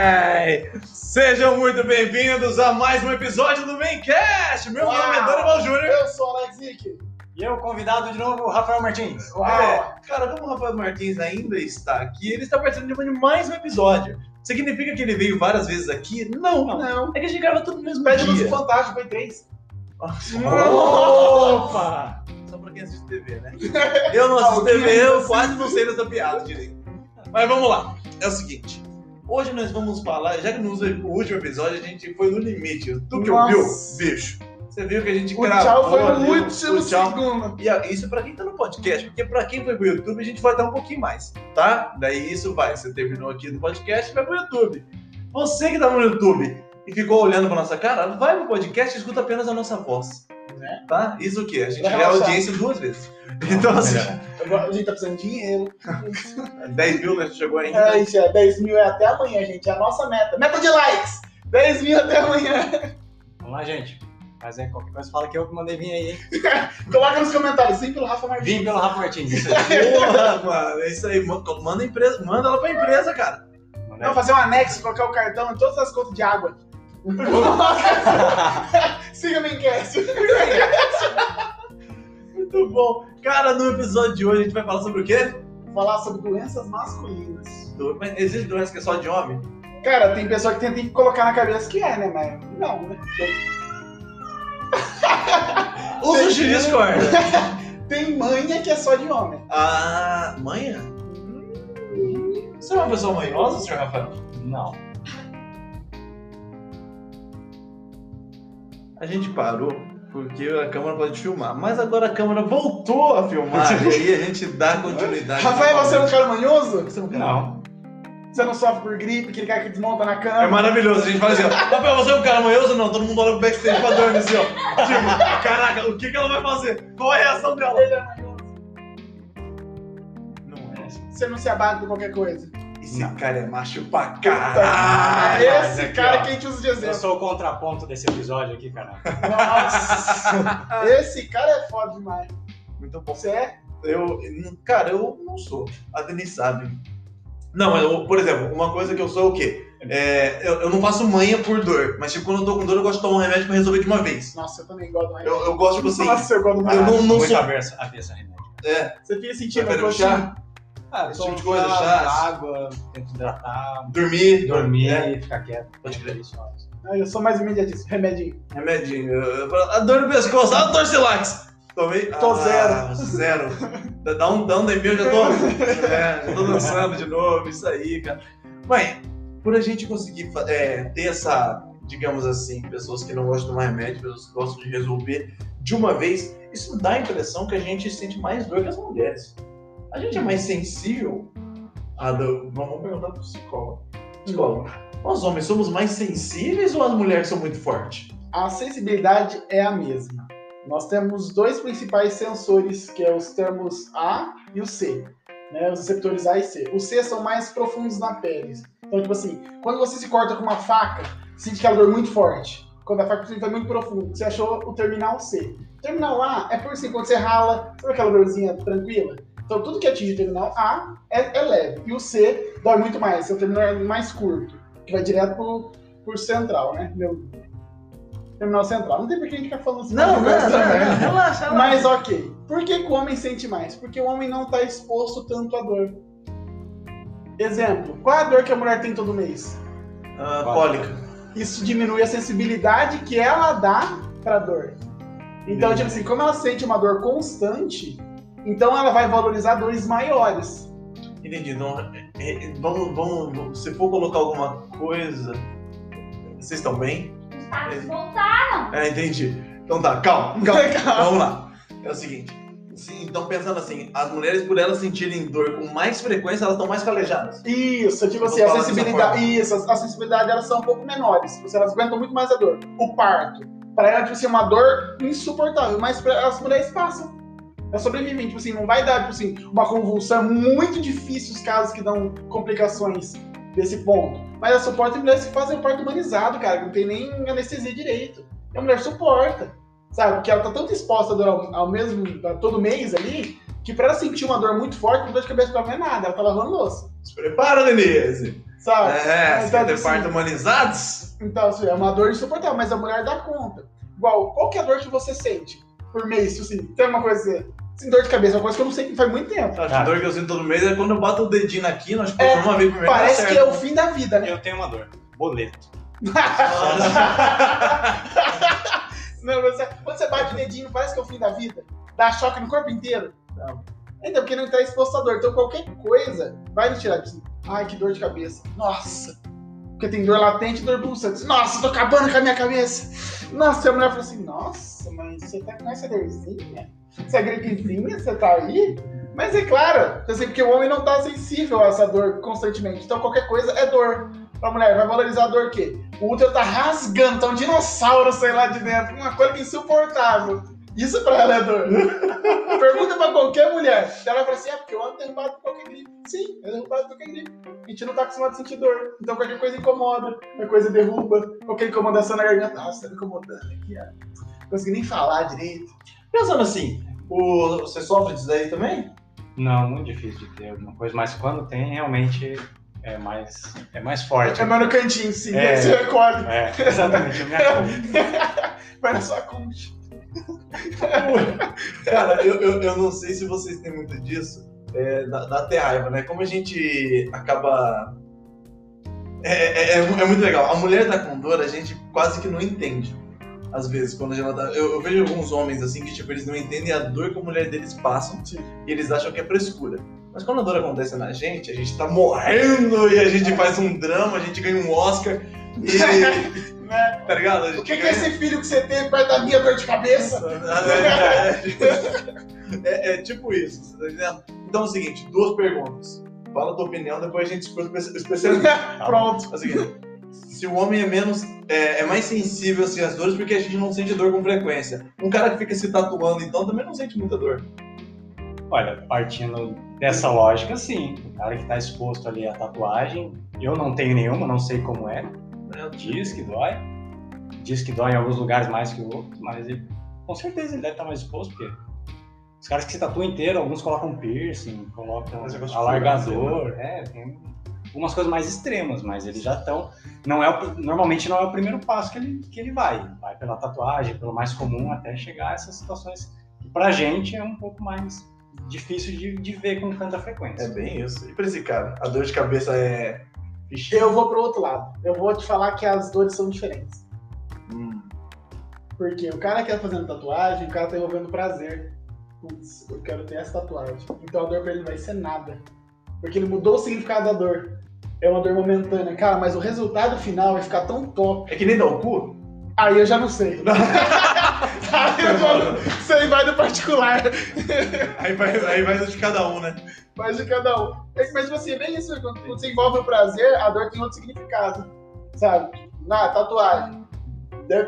Ai, Sejam muito bem-vindos a mais um episódio do Maincast. Meu nome é Dorival Júnior. Eu sou o Alex Nick. E eu, convidado de novo, o Rafael Martins. É, cara, como o Rafael Martins ainda está aqui, ele está participando de mais um episódio. Significa que ele veio várias vezes aqui? Não, Não. É que a gente grava tudo no mesmo Pede dia. no Fantástico, foi três. Opa! Só pra quem assiste TV, né? Eu não assisto TV, eu quase não sei dessa piada direito. Mas vamos lá. É o seguinte. Hoje nós vamos falar, já que no último episódio a gente foi no limite. Tu que ouviu, bicho? Você viu que a gente O gravou tchau foi ali, último o tchau. segundo. E a- isso pra quem tá no podcast, porque pra quem foi pro YouTube a gente vai dar um pouquinho mais, tá? Daí isso vai. Você terminou aqui no podcast, vai pro YouTube. Você que tá no YouTube e ficou olhando pra nossa cara, vai pro podcast e escuta apenas a nossa voz. Né? Tá? Isso o quê? A gente ganha audiência duas vezes. Então, assim, A gente tá precisando de dinheiro. 10 mil né? chegou ainda. É, isso é 10 mil é até amanhã, gente. É a nossa meta. Meta de likes! 10 mil até amanhã. Vamos lá, gente. Mas aí, qualquer coisa fala que eu que mandei vir aí, hein? Coloca nos comentários, sim, pelo Rafa Martins. Vim pelo Rafa Martins. Isso aí. Porra, mano, é isso aí. Manda, empresa, manda ela pra empresa, cara. Manda Não, fazer um anexo, colocar o cartão em todas as contas de água. Siga me enquete. Muito bom. Cara, no episódio de hoje a gente vai falar sobre o quê? Falar sobre doenças masculinas. Do- mas Existe doença que é só de homem? Cara, tem pessoa que tenta colocar na cabeça que é, né? Mas não, né? Usa o Discord. Tem manha que é só de homem. Ah, manha? Você é uma pessoa manhosa, senhor Rafael? Não. A gente parou porque a câmera pode filmar, mas agora a câmera voltou a filmar e aí a gente dá continuidade. Rafael, você é um cara manhoso? Você não, Não. você não sofre por gripe, aquele cara que desmonta na cama? É maravilhoso, a gente fala assim, ó, Rafael, você é um cara manhoso? Não, todo mundo olha pro backstage pra dormir assim, ó. Tipo, caraca, o que, que ela vai fazer? Qual é a reação dela? Ele é manhoso. Não é. Você não se abate por qualquer coisa. Esse cara é macho pra Ah, caralho. esse aqui, cara ó. que a gente usa de Eu exemplo. sou o contraponto desse episódio aqui, cara. Nossa, esse cara é foda demais. Muito bom. Você é? Eu, cara, eu não sou. A Denise sabe. Não, mas, eu, por exemplo, uma coisa que eu sou é o quê? É, eu, eu não faço manha por dor, mas tipo, quando eu tô com dor, eu gosto de tomar um remédio pra resolver de uma vez. Nossa, eu também gosto do Eu, eu gosto, tipo assim. Nossa, eu gosto do Eu não- não sou- avesso, avesso a remédio. É, Você fica sentindo chá? gostinho. Ah, Esse tipo de coisa, chá, água, tento hidratar, dormir. dormir, É, ficar quieto. Pode crer. Isso. Ah, eu sou mais imediatista. Remedinho. remedinho. Eu- eu A dor no pescoço, a dor Silax. Tomei. Tô ah, zero. Dá- Dá um down em mim, eu já tô. É, já tô dançando de novo, isso aí, cara. Mãe, por a gente conseguir é, ter essa, digamos assim, pessoas que não gostam de tomar remédio, pessoas que gostam de resolver de uma vez, isso dá a impressão que a gente sente mais dor que as mulheres. A gente é mais sensível a dor. Vamos perguntar pro psicólogo. Psicólogo, nós homens somos mais sensíveis ou as mulheres são muito fortes? A sensibilidade é a mesma. Nós temos dois principais sensores, que é os termos A e o C. Né, os receptores A e C. Os C são mais profundos na pele. Então, tipo assim, quando você se corta com uma faca, sente aquela dor muito forte. Quando a faca foi muito profundo, você achou o terminal C. O terminal A é por assim, quando você rala, sabe aquela dorzinha tranquila? Então, tudo que atinge o terminal A é, é leve. E o C dói muito mais, é o terminal mais curto, que vai direto pro, pro central, né? Meu, terminal central. Não tem por que a gente ficar falando assim. Não, não, mas- não, não, relaxa, relaxa. Mas ok. Por que, que o homem sente mais? Porque o homem não está exposto tanto à dor. Exemplo, qual é a dor que a mulher tem todo mês? Ah, cólica. Isso diminui a sensibilidade que ela dá pra dor. Então, tipo assim, como ela sente uma dor constante, então ela vai valorizar dores maiores. Entendi. Não, é, é, vamos, vamos, se for colocar alguma coisa. Vocês estão bem? Os patos voltaram. É, entendi. Então tá, calma, calma. Calma. Vamos lá. É o seguinte. se- Então, pensando assim, as mulheres, por elas sentirem dor com mais frequência, elas estão mais calejadas. Isso, tipo assim, a sensibilidade. Isso, a sensibilidade elas são um pouco menores. Elas aguentam muito mais a dor. O parto. Pra ela, tipo assim, uma dor insuportável. Mas as mulheres passam. Elas sobrevivem. Tipo assim, não vai dar, tipo assim, uma convulsão. É muito difícil os casos que dão complicações desse ponto. Mas ela suporta mulheres que fazem o parto humanizado, cara. que Não tem nem anestesia direito. E a mulher suporta. Sabe? Porque ela tá tanto exposta ao, ao mesmo, a todo mês ali, que pra ela sentir uma dor muito forte, uma dor de cabeça pra não é nada, ela tá lavando louça. Se prepara, Denise. Sabe? É, você Então, quer ter assim, parto humanizados? Então, assim, é uma dor insuportável, mas a mulher dá conta. Igual, qual que é a dor que você sente por mês? Assim, tem uma coisa. Assim, dor de cabeça, uma coisa que eu não sei faz muito tempo. Acho que a dor que eu sinto todo mês é quando eu bato o dedinho aqui, nós É, por uma vez por mês. Parece que é o fim da vida, né? Eu tenho uma dor. Boleto. Não, você, quando você bate o dedinho, parece que é o fim da vida? Dá choque no corpo inteiro? Não. Então, porque não tá exposto à dor. Então, qualquer coisa vai me tirar disso. Ai, que dor de cabeça. Nossa! Porque tem dor latente e dor pulsante. Nossa, tô acabando com a minha cabeça. Nossa, e a mulher falou assim: Nossa, mas você tá com essa dorzinha? Essa gripezinha, você tá aí? Mas é claro, assim, porque o homem não tá sensível a essa dor constantemente. Então, qualquer coisa é dor. Pra mulher, vai valorizar a dor o quê? O útero tá rasgando, tá um dinossauro, sei lá, de dentro. Uma coisa insuportável. Isso pra ela é dor. Pergunta pra qualquer mulher. Ela fala assim: é porque o homem é derrubado por qualquer gripe. Sim, é derrubado por qualquer gripe. A gente não tá acostumado a sentir dor. Então qualquer coisa incomoda, qualquer coisa derruba, qualquer incomodação na garganta. Nossa, tá me incomodando aqui, ó. Não consegui nem falar direito. Pensando assim, o- você sofre disso daí também? Não, muito difícil de ter alguma coisa, mas quando tem, realmente é mais, é mais forte. É mais no cantinho, sim. É. Você recolhe. É, exatamente. Vai na sua concha. Cara, eu, eu, eu não sei se vocês têm muito disso. É, dá, dá até raiva, né? Como a gente acaba. É, é, é, é muito legal. A mulher tá com dor, a gente quase que não entende. Às vezes, quando a gente tá. Eu, eu vejo alguns homens assim que, tipo, eles não entendem a dor que a mulher deles passam Sim. e eles acham que é frescura. Mas quando a dor acontece na gente, a gente tá morrendo e a gente faz um drama, a gente ganha um Oscar e. Né? tá ligado? O que, que é esse filho que você teve perto da minha dor de cabeça? É, é tipo isso, tá entendendo? Então é o seguinte, duas perguntas. Fala a tua opinião, depois a gente escuta o espe- especialista. Pronto. É o seguinte, se o homem é menos, é, é mais sensível assim, às dores, porque a gente não sente dor com frequência. Um cara que fica se tatuando, então, também não sente muita dor. Olha, partindo dessa lógica, sim. O cara que está exposto ali à tatuagem, eu não tenho nenhuma, não sei como é. Diz que dói. Diz que dói em alguns lugares mais que outros, mas ele, com certeza ele deve estar mais exposto, porque os caras que se tatuam inteiro, alguns colocam piercing, colocam gosto de alargador, é, tem algumas coisas mais extremas, mas eles já estão. Não é o- normalmente não é o primeiro passo que ele, que ele vai. Vai pela tatuagem, pelo mais comum, até chegar a essas situações que pra gente é um pouco mais difícil de, de ver com tanta frequência. É bem isso. E pra esse cara, a dor de cabeça é. Eu vou pro outro lado. Eu vou te falar que as dores são diferentes. Hum. Porque o cara que tá fazendo tatuagem, o cara tá envolvendo prazer. Putz, eu quero ter essa tatuagem. Então a dor pra ele não vai ser nada. Porque ele mudou o significado da dor. É uma dor momentânea. Cara, mas o resultado final vai ficar tão top. É que nem dar o cu? Aí eu já não sei. Aí eu não sei, vai do particular. Aí vai, aí vai de cada um, né? Mas de cada um. É, Mas você é bem isso, quando você envolve o prazer, a dor tem outro significado. Sabe? Na tatuagem.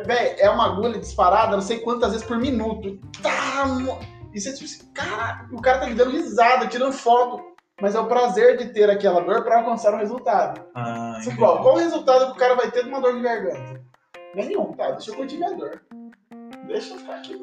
Véi, é uma agulha disparada, não sei quantas vezes por minuto. Tá, mo- e você tipo assim, cara, o cara tá lhe dando risada, tirando foto. Mas é o prazer de ter aquela dor pra alcançar o resultado. Ah, fala, qual o resultado que o cara vai ter de uma dor de garganta? Nenhum, tá? Deixa eu curtir minha dor. Deixa eu ficar aqui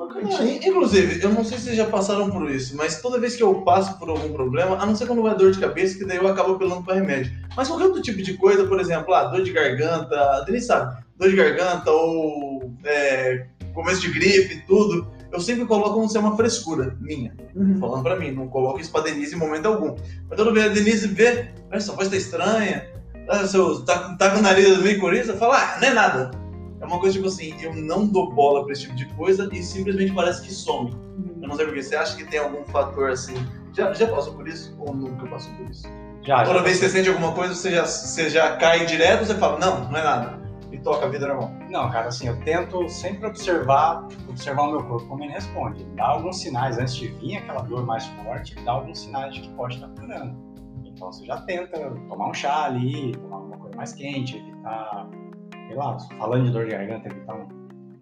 Inclusive, eu não sei se vocês já passaram por isso, mas toda vez que eu passo por algum problema, a não ser quando vai dor de cabeça, que daí eu acabo apelando para remédio. Mas qualquer outro tipo de coisa, por exemplo, ah, dor de garganta, a Denise sabe, dor de garganta ou é, começo de gripe, tudo, eu sempre coloco como ser uma frescura minha. Uhum. Falando pra mim, não coloco isso pra Denise em momento algum. Mas toda vez a Denise vê, "Ah, sua voz tá estranha, ah, seu, tá, tá com o nariz meio coriza, fala, ah, não é nada. É uma coisa tipo assim, eu não dou bola pra esse tipo de coisa e simplesmente parece que some. Eu não sei porquê, você acha que tem algum fator assim? Já, já passou por isso ou nunca passou por isso? Já, Toda já vez que você sente alguma coisa, você já, você já cai direto, você fala, não, não é nada. E toca a vida normal. Não, cara, assim, eu tento sempre observar, observar o meu corpo, como ele responde. Ele dá alguns sinais, antes de vir aquela dor mais forte, ele dá alguns sinais de que pode estar curando. Então você já tenta tomar um chá ali, tomar alguma coisa mais quente, evitar, sei lá, falando de dor de garganta, evitar um,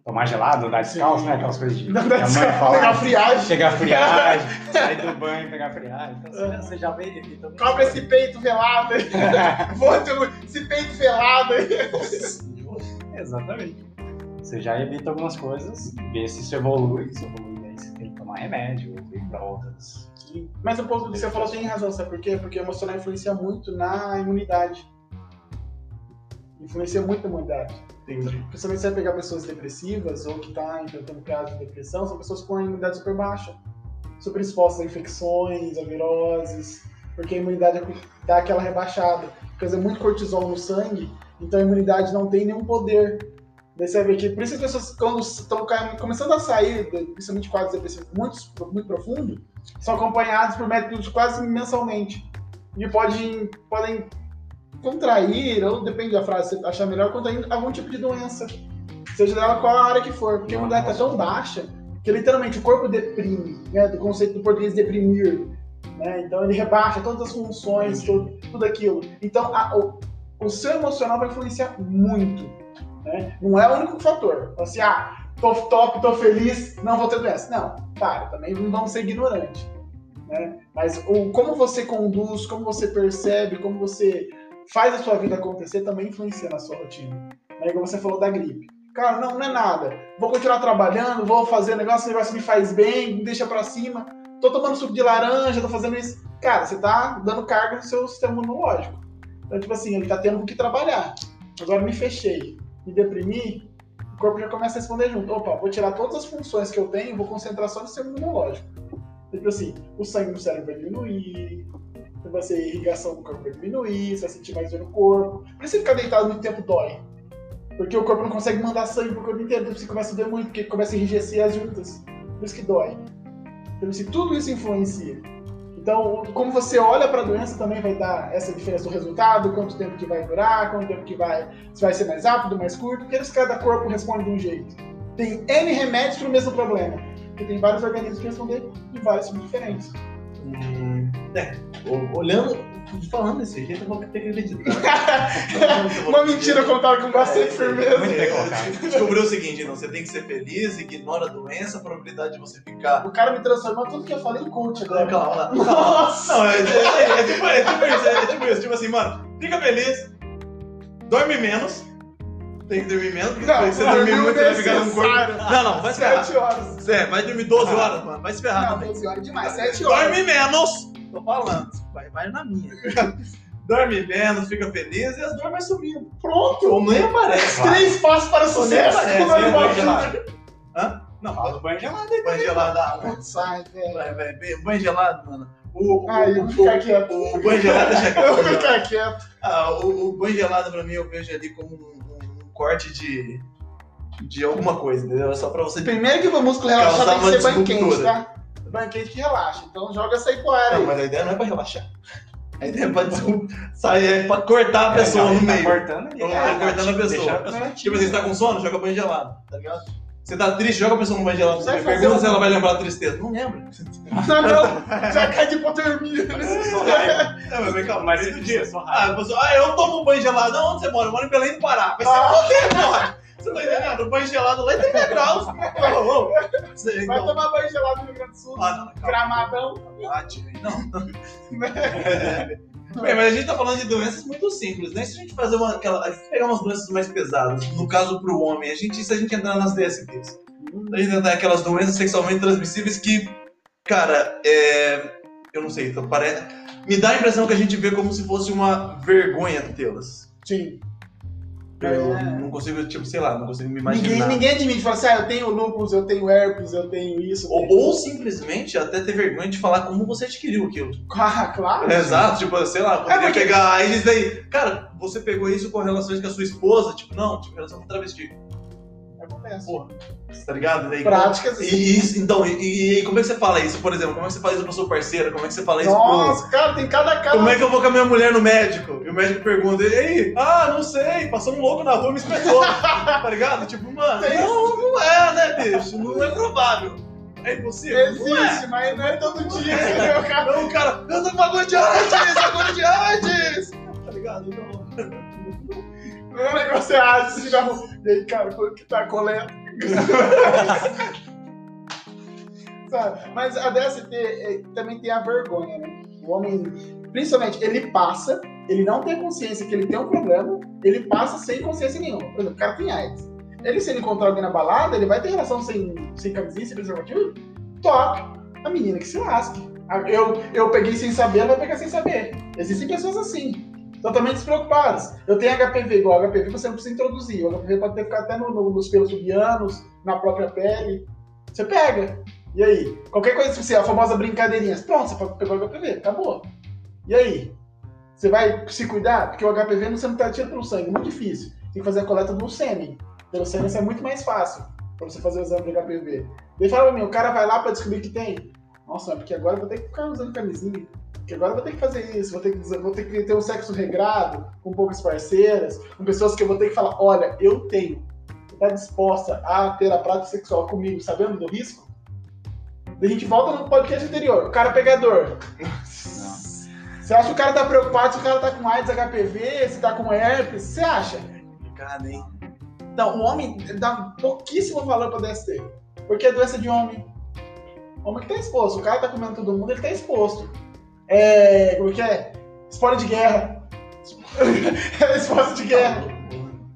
tomar gelado, dar descalço, Sim. né? Aquelas coisas de Não que dá a mãe fala. Pegar friagem. Pegar friagem, sair do banho, pegar friagem. Então você, já- você já vê, evita. algumas Cobra esse peito velado aí. Bota esse peito velado aí. Exatamente. Você já evita algumas coisas, vê se isso evolui, se evolui, aí você tem que tomar remédio, ou ir para outras. Mas o ponto que você falou tem razão, sabe por quê? Porque o emocional influencia muito na imunidade. Influencia muito na imunidade. Entendi. Principalmente se você vai pegar pessoas depressivas ou que estão enfrentando casos de depressão, são pessoas com a imunidade super baixa. Super expostas a infecções, a viroses, porque a imunidade dá aquela rebaixada. Quer dizer, muito cortisol no sangue, então a imunidade não tem nenhum poder. Daí você vai que, por isso as pessoas, quando estão começando a sair, principalmente quadros depressivos muito, muito profundos, são acompanhados por médicos quase mensalmente. E podem, podem contrair, ou depende da frase, você achar melhor, contrair algum tipo de doença. Seja dela qual a área que for. Porque a imunidade está tão baixa que literalmente o corpo deprime, né? Do conceito do português deprimir. Né? Então ele rebaixa todas as funções, tudo, tudo aquilo. Então a, o, o seu emocional vai influenciar muito. Né? Não é o único fator. Assim, ah, tô top, tô feliz, não vou ter doença. Não, para, também não vamos ser ignorantes. Né? Mas o, como você conduz, como você percebe, como você faz a sua vida acontecer também influencia na sua rotina. Né? Igual você falou da gripe. Cara, não, não é nada. Vou continuar trabalhando, vou fazer negócio, o negócio me faz bem, me deixa pra cima. Tô tomando suco de laranja, tô fazendo isso. Cara, você tá dando carga no seu sistema imunológico. Então, tipo assim, ele tá tendo que trabalhar. Agora me fechei, me deprimi, o corpo já começa a responder junto. Opa, vou tirar todas as funções que eu tenho, vou concentrar só no sistema imunológico. Tipo assim, o sangue no cérebro vai diminuir, vai ser irrigação do corpo vai diminuir, você vai sentir mais dor no corpo. Por isso ficar deitado muito tempo dói. Porque o corpo não consegue mandar sangue pro corpo inteiro, então você começa a doer muito, porque começa a enrijecer as juntas. Por isso que dói. Então, assim, tudo isso influencia. Então, como você olha para a doença também vai dar essa diferença do resultado, quanto tempo que vai durar, quanto tempo que vai, se vai ser mais rápido, mais curto, porque cada corpo responde de um jeito. Tem N remédios para o mesmo problema, porque tem vários organismos que respondem de vários tipos diferentes. Hum, é, olhando, falando desse jeito, eu vou ter que acreditar. Uma mentira contada com bastante firmeza. Muito bem colocado. Descobriu o seguinte, não, você tem que ser feliz, ignora a doença, a probabilidade de você ficar. O cara me transformou tudo que eu falei em coach agora. Calma lá. Nossa! Não, é, é, é, é tipo, é, tipo isso, é tipo isso, tipo assim, mano, fica feliz, dorme menos. Tem que dormir menos, porque Não, se você dormir muito, você vai ficar num corpo. Não, não, vai se ferrar. 7 horas. É, vai dormir 12 horas, mano, vai se ferrar Não, também. 12 horas é demais. 7 horas. Dorme menos! Tô falando, vai, vai na minha. Dorme menos, fica feliz e as dores vai sumindo. Pronto, ou nem aparece. Três passos para o sucesso. aparece, vai gelado. Hã? Não, Fala do banho gelado aí. banho gelado, ah, Putz, ai, velho. vai, vai, banho gelado, mano. O, o, eu o, vou ficar quieto. o, o banho gelado deixa Eu vou quieto. ficar quieto. Ah, o, o banho gelado pra mim eu vejo ali como um, um- um corte de, de alguma coisa, entendeu? É só pra você. Primeiro que o músculo relaxar Causar tem que ser banho quente, tá? Banho quente que relaxa. Então joga essa aí pro ar Não, aí. mas a ideia não é pra relaxar. A ideia é pra sair, é pra cortar a pessoa É, no tá meio. cortando ali. É, cortando a pessoa. deixar a pessoa Tipo assim, você tá com sono, joga banho gelado, tá ligado? Você tá triste, joga a pessoa no banho gelado. Você pergunta um- se ela vai lembrar da tristeza. Não lembra. Não, não. Já cai de hipotermia. É, mas vem cá, Mas mas se do dia, só Ah, raiva. pessoa, ah, eu tomo banho gelado. Onde você mora? Eu moro em Belém do Pará. Vai ser Ah. foder, porra. Você tá entendendo? O banho gelado lá é 30 graus. Vai não. tomar banho gelado no Rio Grande do Sul. Ah, não, calma. Gramadão. Ah, Não. Bem, mas a gente tá falando de doenças muito simples, né? Se a gente fazer uma. Aquela, se pegar umas doenças mais pesadas, no caso pro homem, a gente, se a gente entrar nas DSTs, a gente entrar naquelas doenças sexualmente transmissíveis que, cara, é. Eu não sei, então parece. Me dá a impressão que a gente vê como se fosse uma vergonha tê-las. Sim. Eu É. não consigo, tipo, sei lá, não consigo me Ninguém, imaginar. ninguém admite. Fala assim, ah, eu tenho lúpus, eu tenho herpes, eu tenho isso. eu Ou, tenho- ou simplesmente até ter vergonha de falar como você adquiriu aquilo. Ah, claro. Exato, tipo, sei lá, poderia É porque- pegar AIDS aí. Cara, você pegou isso com relações com a sua esposa? Tipo, não, tipo, relação com travesti. Acontece. Porra, tá ligado? Daí, Práticas. E, isso, então, e, e como é que você fala isso, por exemplo? Como é que você fala isso pra sua parceira? Como é que você fala isso Nossa, cara, tem cada pro... cara. Como é que eu vou com a minha mulher no médico? E o médico pergunta, e aí? Ah, não sei, passou um louco na rua e me espetou. tá ligado? Tipo, mano, Tem não, não é, né, bicho? Não é provável. É impossível? Não é. Existe, mas não é todo dia, entendeu, cara? Não, cara, eu tô com bagulho de AIDS, bagulho de AIDS! Tá ligado? Não. Não é é ah, esse cigarro. E aí, cara, quanto que tá coleta? Sabe? Mas a DST é, também tem a vergonha, né? O homem, principalmente, ele passa, ele não tem consciência que ele tem um problema, ele passa sem consciência nenhuma. Por exemplo, o cara tem AIDS. Ele, se ele encontrar alguém na balada, ele vai ter relação sem, sem camisinha, sem preservativo? Top! A menina que se lasque. Eu, eu peguei sem saber, ela vai pegar sem saber. Existem pessoas assim, totalmente despreocupadas. Eu tenho HPV, igual HPV você não precisa introduzir. O HPV pode ter ficado até no, no, nos pelos pubianos, na própria pele. Você pega. E aí? Qualquer coisa, se a famosa brincadeirinha, pronto, você pegou o HPV, acabou. E aí? Você vai se cuidar? Porque o HPV não, você não tá pelo sangue, muito difícil. Tem que fazer a coleta do sêmen. Pelo sêmen isso é muito mais fácil pra você fazer o exame de HPV. Ele fala pra mim, o cara vai lá pra descobrir que tem. Nossa, porque agora eu vou ter que ficar usando camisinha. Porque agora eu vou ter que fazer isso, vou ter que, vou ter que ter um sexo regrado, com poucas parceiras, com pessoas que eu vou ter que falar, olha, eu tenho. Você tá disposta a ter a prática sexual comigo, sabendo do risco? Daí a gente volta no podcast anterior, o cara pegador. Você acha que o cara tá preocupado se o cara tá com AIDS, HPV, se tá com herpes? Você acha? Complicado, hein? Então, o homem dá pouquíssimo valor pra DST. Porque é doença de homem. O homem que tá exposto. O cara tá comendo todo mundo, ele tá exposto. É. Como que é? Espólio de guerra. é exposto de guerra.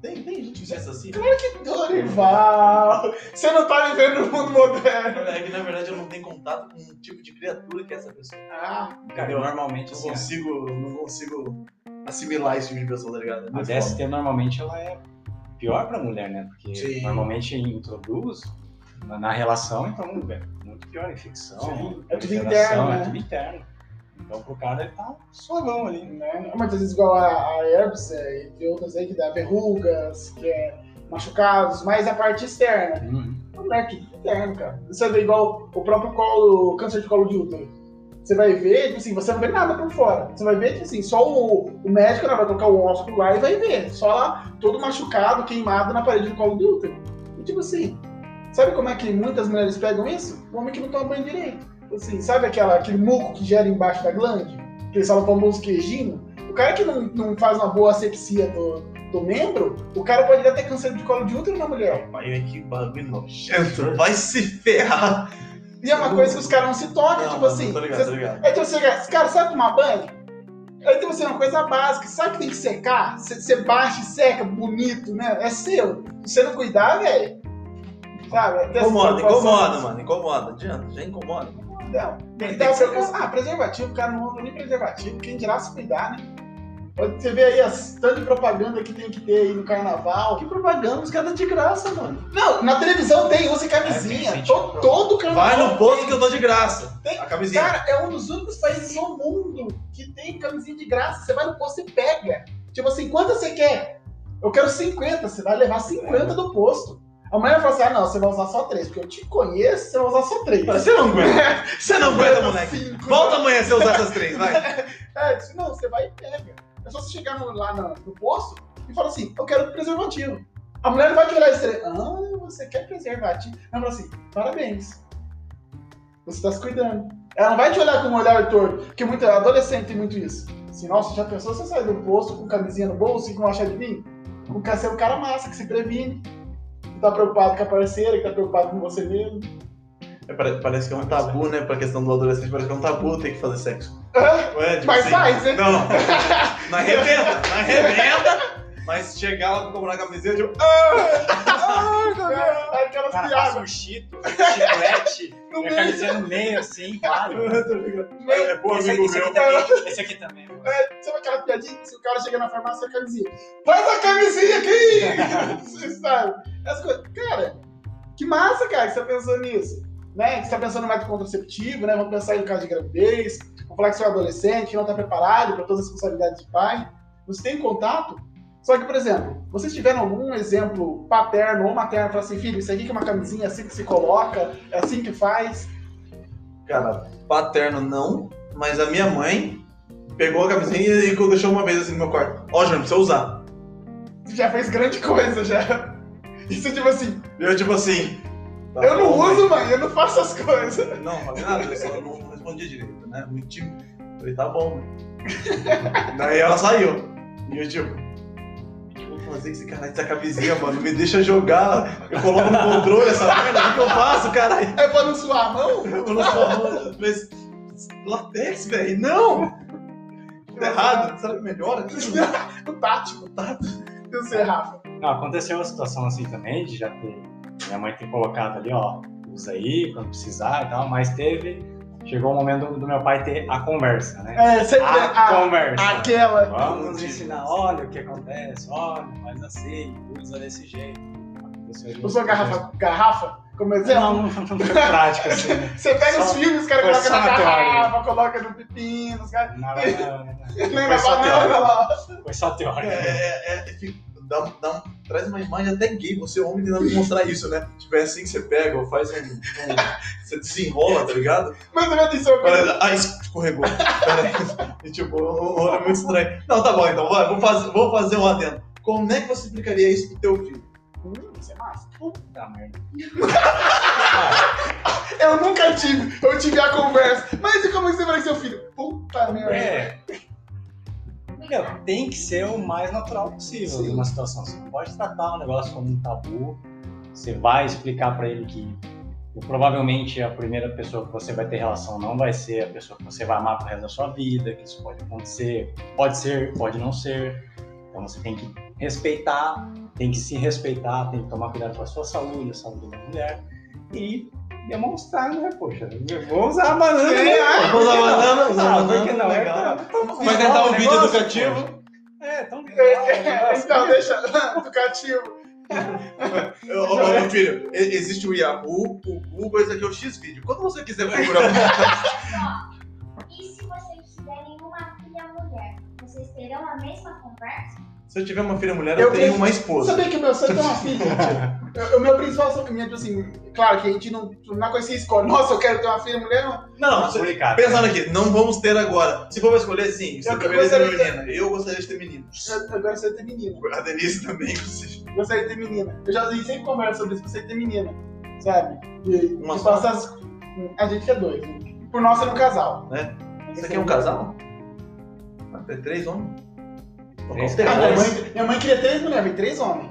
Tem, tem gente que pensa assim? Claro que Dorival! Você não tá vivendo no mundo moderno. É que na verdade eu não tenho contato com um tipo de criatura que é essa pessoa. Ah, Cara, Eu normalmente Não assim, consigo, não consigo assimilar esse tipo de pessoa, tá ligado? É a DST normalmente ela é pior pra mulher, né? Porque Sim. normalmente introduz na, na relação, então é muito pior, infecção, Sim, é tudo proliferação, interno, é né? tudo interno. Então pro cara ele tá suavão ali. né? Mas às vezes igual a, a herpes, é, entre outras aí, que dá verrugas, que é machucados, mas a parte externa. Uhum. Não é tudo interno, cara. Você vê igual o próprio colo, câncer de colo de útero. Você vai ver, tipo assim, você não vê nada por fora. Você vai ver, tipo assim, só o, o médico né, vai colocar o ósculo lá e vai ver. Só lá, todo machucado, queimado na parede do colo do útero. E tipo assim, sabe como é que muitas mulheres pegam isso? O homem que não toma banho direito. Assim, sabe aquela, aquele muco que gera embaixo da glande? Que eles falam famoso queijinho? O cara que não, não faz uma boa asepsia do, do membro, o cara pode até ter câncer de colo de útero na mulher. Pai, que bagulho nojento. Vai se ferrar. E é uma coisa que os caras não se tocam, tipo assim. Tô ligado, você- tô ligado. Aí tipo, você, cara sabe tomar banho? Aí tipo assim, uma coisa básica, sabe que tem que secar? Você você baixa e seca, bonito, né? É seu. Se você não cuidar, velho. Sabe? Incomoda, incomoda, mano. Incomoda. Adianta, já incomoda. Não, tem Tem que dar que ser preocupação. Ah, preservativo, o cara não usa nem preservativo, quem dirá se cuidar, né? Você vê aí as tanto de propaganda que tem que ter aí no carnaval. Que propaganda, os caras de graça, mano. Não, na televisão tem, usa camisinha. É, tem todo, todo carnaval. Vai no posto tem. que eu dou de graça. Tem- A camisinha. Cara, é um dos únicos países no mundo que tem camisinha de graça. Você vai no posto e pega. Tipo assim, quantas você quer? Eu quero 50. Você vai levar 50 do posto. A mulher fala assim: ah, não, você vai usar só três. Porque eu te conheço, você vai usar só três. Você não aguenta. Você não aguenta, moleque. Cinco. Volta amanhã você usar essas três, vai. É, eu disse, não, você vai e pega. É só você chegar no- lá no, no posto e falar assim: eu quero preservativo. A mulher não vai te olhar estranho. Ah, você quer preservativo? Ela fala assim: parabéns. Você está se cuidando. Ela não vai te olhar com um olhar torto, porque muito adolescente tem muito isso. Assim, nossa, já pensou você sair do posto com camisinha no bolso e com uma chave de vinho? Com ser um cara massa que se previne, tá preocupado com a parceira, que tá preocupado com você mesmo. É, pare- Parece que é um tabu, né? Pra questão do adolescente, parece que é um tabu ter que fazer sexo. Ah, é? Tipo Mas assim, faz, né? Não, não. Na revenda, na revenda. Mas chegar lá pra comprar camiseta, tipo. Ah, é, aquelas Cara, piadas. um chito, um chiclete, No a meio. camisinha no meio, assim, claro. tá ligado? É, pô, Esse, amigo esse meu. aqui também, esse aqui também. Sabe aquela piadinha se o cara chega na farmácia a camisinha? Faz a camisinha aqui! Você sabe? As coisas. Cara, que massa, cara, que você pensou nisso. Né? Que você tá pensando no método contraceptivo, né? Vamos pensar em caso de gravidez. Vamos falar que você é um adolescente, que não tá preparado para todas as responsabilidades de pai. Você tem contato? Só que, por exemplo, vocês tiveram algum exemplo paterno ou materno para assim, filho, isso aqui que é uma camisinha, assim que se coloca, é assim que faz? Cara, paterno não, mas a minha mãe pegou a camisinha e deixou uma vez assim no meu quarto. Ó, Júnior, precisa usar. Já fez grande coisa, já. Isso tipo assim, eu, tipo assim. tá eu não bom, uso, mãe, eu não faço as coisas. Não, falei nada, eu só não respondia direito, né? Muito tímido. Falei, tá bom, mãe. Daí ela saiu. E eu, tipo. O que eu vou fazer com esse caralho dessa camisinha, mano? Me deixa jogar. Eu coloco no controle essa merda. O que, eu faço, caralho? É pra não suar a mão? Eu não sou. Mas. Latex, velho. Não! Tá errado. Será que melhora? O tático, tá? Eu sei, Rafa. Não, aconteceu uma situação assim também, de já ter. Minha mãe ter colocado ali, ó, usa aí quando precisar e tal, mas teve chegou o momento do, do meu pai ter a conversa, né? É, sempre A, a- conversa. aquela. Vamos ensinar, olha o que acontece, olha, faz assim, usa desse jeito. Usou garrafa, garrafa como exemplo? Não, não, não foi prático assim, né? Você pega Só- os filmes, os caras colocam na garrafa, coloca no pepino, os caras. Não, não, não, não, não. Foi só teórico. lá. Foi só teórico. É, é, é, fica- dá dá traz uma imagem até gay, você homem tentando mostrar isso, né? Tipo, é assim que você pega, ou faz um. um- você desenrola, tá ligado? Mas minha atenção, Olha, ah, escorregou. E, tipo, é muito estranho. Não, tá bom, então, vai, vou fazer, vou fazer um adendo. Como é que você explicaria isso pro teu filho? Hum, isso é massa. Puta merda. Eu nunca tive, eu tive a conversa. Mas e como é que você vai seu filho? Puta merda. É. Tem que ser o mais natural possível Sim. numa situação. Você não pode tratar o negócio como um tabu. Você vai explicar pra ele que provavelmente a primeira pessoa que você vai ter relação não vai ser a pessoa que você vai amar pro resto da sua vida, que isso pode acontecer, pode ser, pode não ser. Então você tem que respeitar, tem que se respeitar, tem que tomar cuidado com a sua saúde, a saúde da mulher e demonstrar, né, poxa, vou usar a banana. Né, ah, pô? Vou usar a banana, usar a Ah, por banana, que não? legal. É, tá- Vai tentar um vídeo educativo. É, tão legal. É, Então, deixa educativo. Ô, meu filho, existe o Yahoo, o Google, esse aqui é o X-Video. Quando você quiser procurar. terão a mesma conversa? Se eu tiver uma filha mulher, eu, Eu tenho uma esposa. Sabia que o meu sonho tem uma filha, O meu principal sentimento, assim, claro que a gente não, não conhecia a escola. Nossa, eu quero ter uma filha mulher, não. Não, Não, você- complicado. pensando aqui, não vamos ter agora. Se for pra escolher, sim. Você Eu gostaria de ter menina. Eu gostaria de ter menino. Eu, eu gostaria de ter menina. A Denise também, inclusive. Eu gostaria de ter menina. Eu já a gente sempre conversa sobre isso, gostaria de ter menina. Sabe? De, Uma de passar as- A gente é dois. Né? Por nós ser um casal. Né? Você quer um casal? Tem três homens? Três Tem Ah, minha, mãe, minha mãe queria três mulheres, três homens.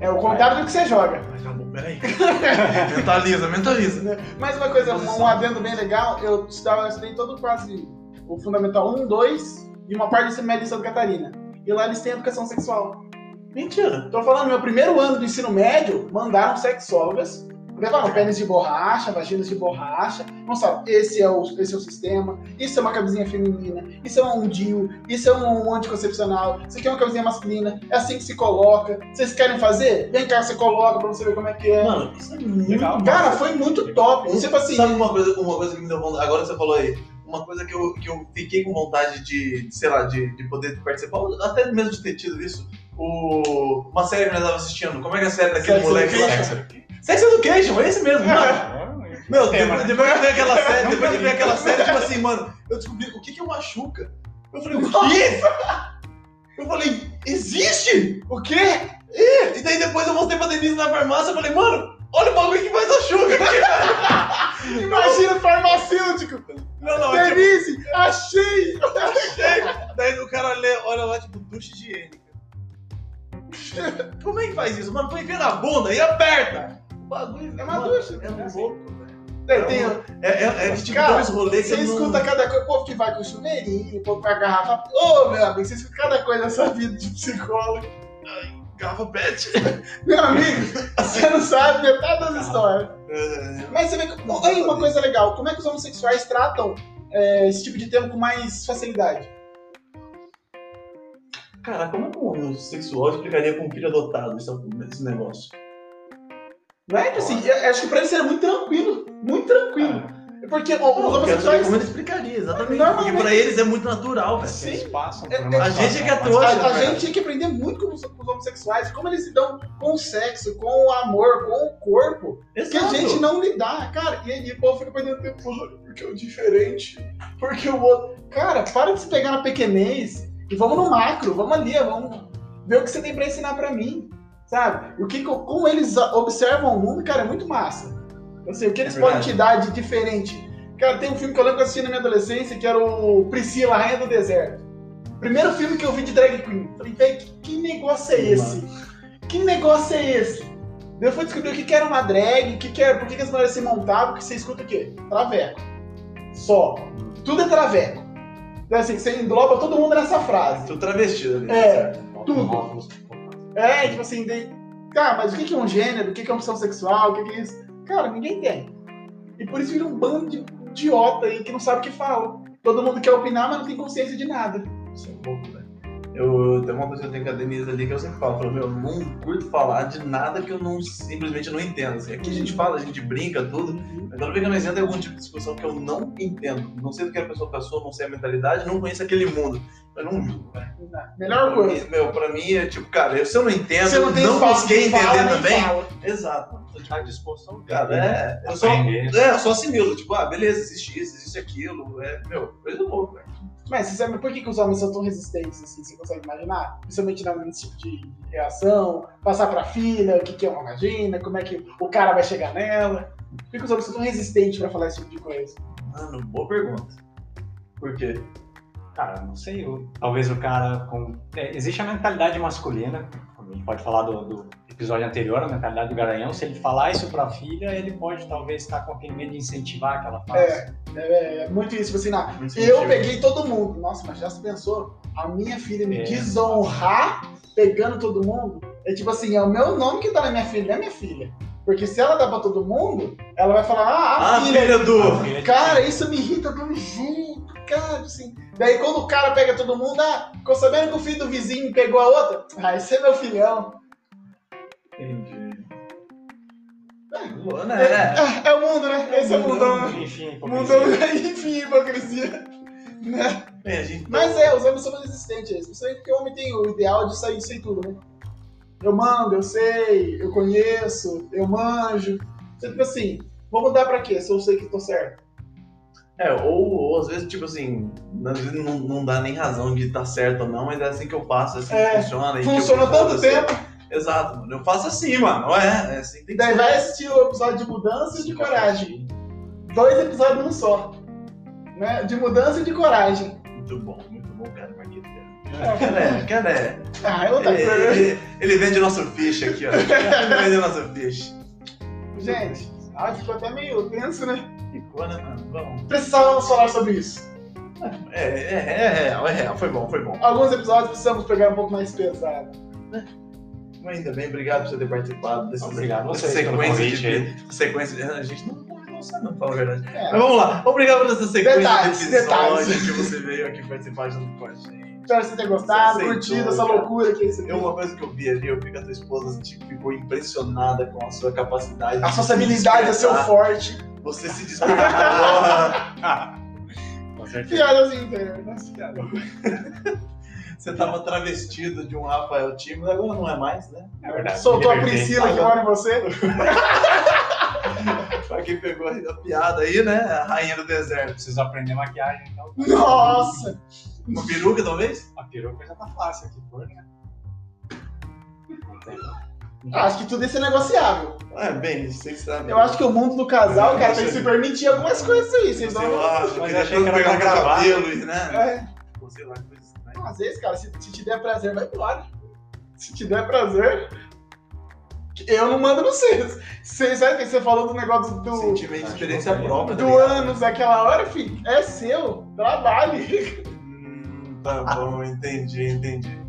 É o contrário do que você joga. Mas tá bom, peraí. mentaliza, mentaliza. Mas uma coisa, um, um adendo bem legal, eu estudava, eu estudei todo quase o Fundamental 1, 2 e uma parte do ensino médio em Santa Catarina. E lá eles têm educação sexual. Mentira. Tô falando, meu primeiro ano do ensino médio, mandaram sexólogas, levaram pênis de borracha, vaginas de borracha, mostraram, esse é, o, esse é o sistema, isso é uma camisinha feminina, isso é um DIU, isso é um anticoncepcional, isso aqui é uma camisinha masculina, é assim que se coloca. Vocês querem fazer? Vem cá, você coloca pra você ver como é que é. Mano, isso é muito Legal. Cara, foi muito top. Você Tipo assim, Sabe uma coisa, uma coisa que me deu vontade, agora que você falou aí, uma coisa que eu, que eu fiquei com vontade de, sei lá, de, de poder participar, até mesmo de ter tido isso, o, uma série que nós estávamos assistindo, como é que é a série daquele moleque lá? Sex Education, é esse mesmo, mano. Meu, Tema, depois, depois de ver aquela série, depois de ver aquela série, tipo assim, mano, eu descobri o que que é machuca. Eu falei, o quê? Eu falei, existe? o quê? E daí depois eu mostrei pra Denise na farmácia, eu falei, mano, olha o bagulho que faz a chuca. Imagina o farmacêutico. Não, não, tipo, Denise, achei. Daí o cara lê, olha lá, tipo, ducha higiênica. Como é que faz isso? Mano, põe na bunda e aperta. O bagulho É ducha. É um louco, velho. Tem, tem, É, é, é tipo Cara, dois rolês você que escuta cada coisa. O povo que vai com chuveirinho, o povo com a garrafa. Ô, meu amigo, você escuta cada coisa nessa vida de psicólogo. Garrafa pet. Meu amigo, você não sabe metade das histórias. É, Mas você vê que. Aí, uma coisa legal: como é que os homossexuais tratam é, esse tipo de tema com mais facilidade? Cara, como um sexual explicaria com um filho adotado esse negócio? Não é? Tipo assim, eu acho que pra eles seria muito tranquilo. Muito tranquilo. Porque ó, os homossexuais. como ele explicaria, exatamente. Normalmente- Porque pra eles é muito natural, velho. Sim. Eles passam É, por uma a gente é que é trouxa, mais- A, a gente tinha que aprender muito com os, com os homossexuais, como eles lidam com o sexo, com o amor, com o corpo, que a Exato. gente não lidar, cara. E aí o povo fica perdendo tempo, "Ai, porque é o diferente, porque o outro. Cara, para de se pegar na pequenez e vamos no macro, vamos ali, vamos ver o que você tem pra ensinar pra mim, sabe? O que, como eles observam o mundo, cara, é muito massa. Assim, o que eles É podem te dar de diferente. Cara, tem um filme que eu lembro que eu assisti na minha adolescência, que era o Priscila, Rainha do Deserto. Primeiro filme que eu vi de drag queen. Falei, velho, que, que negócio é esse? Que negócio é esse? Daí eu fui descobrir o que, que era uma drag, o que, que era, por que, que as mulheres se montavam, porque você escuta o quê? Traveco. Só. Tudo é traveco. Então, assim, você engloba todo mundo nessa frase. Tô travestido ali. É, tudo. É, tipo assim, daí, cara, mas o que, é um gênero? O que, é uma opção sexual? O que, é isso? Cara, ninguém tem. E por isso vira um bando de idiota aí que não sabe o que fala. Todo mundo quer opinar, mas não tem consciência de nada. Isso é um pouco. Eu tem uma coisa que eu tenho com a Denise ali que eu sempre falo, eu falo, meu, eu não curto falar de nada que eu não simplesmente não entendo. Assim, aqui a gente fala, a gente brinca, tudo, mas vez que nós entramos em algum tipo de discussão que eu não entendo, não sei do que a pessoa passou, não sei a mentalidade, não conheço aquele mundo. Eu não julgo, velho. Melhor Pra coisa. mim, Meu, pra mim é tipo, cara, eu- se eu não entendo, Você não tem espaço busquei de fala, entender nem também. fala. Exato. À disposição. Cara, é. Eu só, é, eu só assimilo, tipo, ah, beleza, existe isso, existe aquilo. É, meu, coisa boa, velho. Mas você sabe por que, que os homens são tão resistentes assim? Você consegue imaginar? Principalmente nesse tipo de reação, passar pra filha, o que, que é uma vagina, como é que o cara vai chegar nela. Por que, que os homens são tão resistentes pra falar esse tipo de coisa? Mano, boa pergunta. Por quê? Cara, não sei. eu- talvez o cara com. é, existe a mentalidade masculina. A gente pode falar do, do episódio anterior, a mentalidade do garanhão. Se ele falar isso pra filha, ele pode talvez estar com aquele medo de incentivar que ela faça. É, é muito isso, tipo assim, não, Muito eu sentido. peguei todo mundo. Nossa, mas já se pensou? A minha filha me É. desonrar pegando todo mundo? É tipo assim, é o meu nome que tá na minha filha, não é minha filha. Porque se ela dá pra todo mundo, ela vai falar, ah, a Ah, filha filha do. A filha de- Cara, isso me irrita um jeito, cara, assim. Daí quando o cara pega todo mundo, ah, ficou sabendo que o filho do vizinho pegou a outra? Ah, esse é meu filhão. Boa, né? É. É, é o mundo, né? Esse é o mundão, né? Enfim, Mundão, hipocrisia. enfim, hipocrisia. Né? A gente Mas é, os homens são resistentes a isso. Principalmente porque o homem tem o ideal de sair sem tudo, né? Eu mando, eu sei, eu conheço, eu manjo. Então, tipo assim, vou mudar pra quê? Se eu sei que tô certo. É, ou, ou às vezes, tipo assim, às vezes não, não dá nem razão de estar certo ou não, mas é assim que eu faço, é assim É, que funciona. Funciona tanto você- tempo. Exato, mano. Eu faço assim, mano. É, é assim que tem que Daí vai assistir o episódio de mudança e de coragem. Dois episódios num só. Né? De mudança e de coragem. Muito bom, muito bom, cara, Marquito. cara. Cara, é, cara, é. Ah, é outra Ele, coisa. ele, ele vende nosso fish aqui, ó. Ele vende nosso fish. Gente, ah, ficou até meio tenso, né? Ficou, né, mano? Vamos. Precisávamos falar sobre isso. É, é, é real, é real. Foi bom, foi bom. Alguns episódios precisamos pegar um pouco mais pesado. Ainda bem, obrigado por você ter participado desse, Obrigado dessa vocês sequência convite de sequência. A gente não você, não, pra falar a verdade. É. Mas vamos lá. Obrigado por essa sequência Detalhes, de detalhes. que você veio aqui participar junto com a gente. Espero que você tenha gostado, curtido essa loucura que é isso aqui. Eu, uma coisa que eu vi ali, eu vi que a tua esposa tipo, ficou impressionada com a sua capacidade. A sua habilidade é seu forte. Você se despertou. Piadas internas. Você tava travestido de um Rafael Timos, agora não é mais, né? É verdade. Soltou a. Priscila que mora em você. Pra quem pegou a piada aí, né? A rainha do deserto. Preciso aprender maquiagem, então. Nossa! Uma peruca, talvez? A peruca já tá fácil aqui, por, né? Não tem. Acho que tudo isso é negociável. É, bem, vocês sabem. Eu acho que o mundo do casal, cara, tem que se permitir algumas coisas aí. Vocês Eu não. acho, Mas eu eu achei que era pegar pra gravar. cabelo, e, né? É. Pô, Sei lá, Às vezes, cara, se, se te der prazer, vai embora. Se te der prazer. Eu não mando vocês. Vocês sabe que você falou do negócio do, Sentimento de experiência própria. tá do ânus daquela hora, filho? É seu. Trabalhe. Hum, tá bom, entendi, entendi.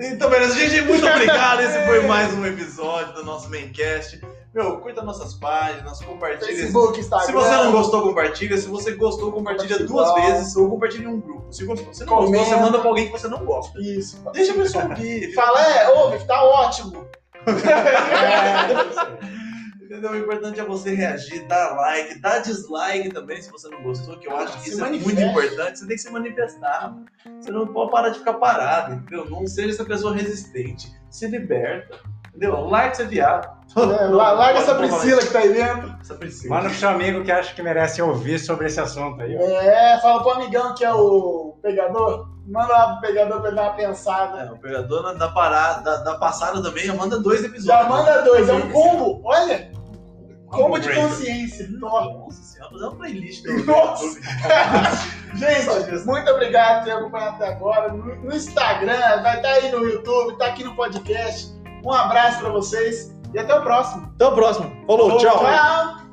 Então, beleza, gente, muito obrigado. Esse foi mais um episódio do nosso Maincast. Meu, curta nossas páginas, compartilha. Facebook, Instagram. Se você não gostou, compartilha. Se você gostou, compartilha duas vezes ou compartilha em um grupo. Se gostou, você não gostou, Comenta. você manda pra alguém que você não gosta. Isso. Deixa a pessoa ouvir. Fala, é, ouve, tá ótimo. Entendeu? O importante é você reagir, dar like, dar dislike também se você não gostou, que eu acho que isso é muito importante. Você tem que se manifestar. mano. Você não pode parar de ficar parado, entendeu? Não seja essa pessoa resistente. Se liberta. Entendeu? Esse viado. É, la- larga não essa Priscila que tá aí dentro. Essa Priscila. Manda pro seu amigo que acha que merece ouvir sobre esse assunto aí. ó. É, fala pro amigão que é o pegador. Manda lá pro pegador pra ele dar uma pensada. É, o pegador da, da parada, da, da passada também, já manda dois episódios. Já manda dois, é um combo. Olha, combo de consciência. Nossa. Senhora, fazer uma playlist Nossa. Gente, muito obrigado por ter acompanhado até agora. No, no Instagram, vai estar aí no YouTube, tá aqui no podcast. Um abraço pra vocês e até o próximo. Até o próximo. Falou, tchau. Tchau.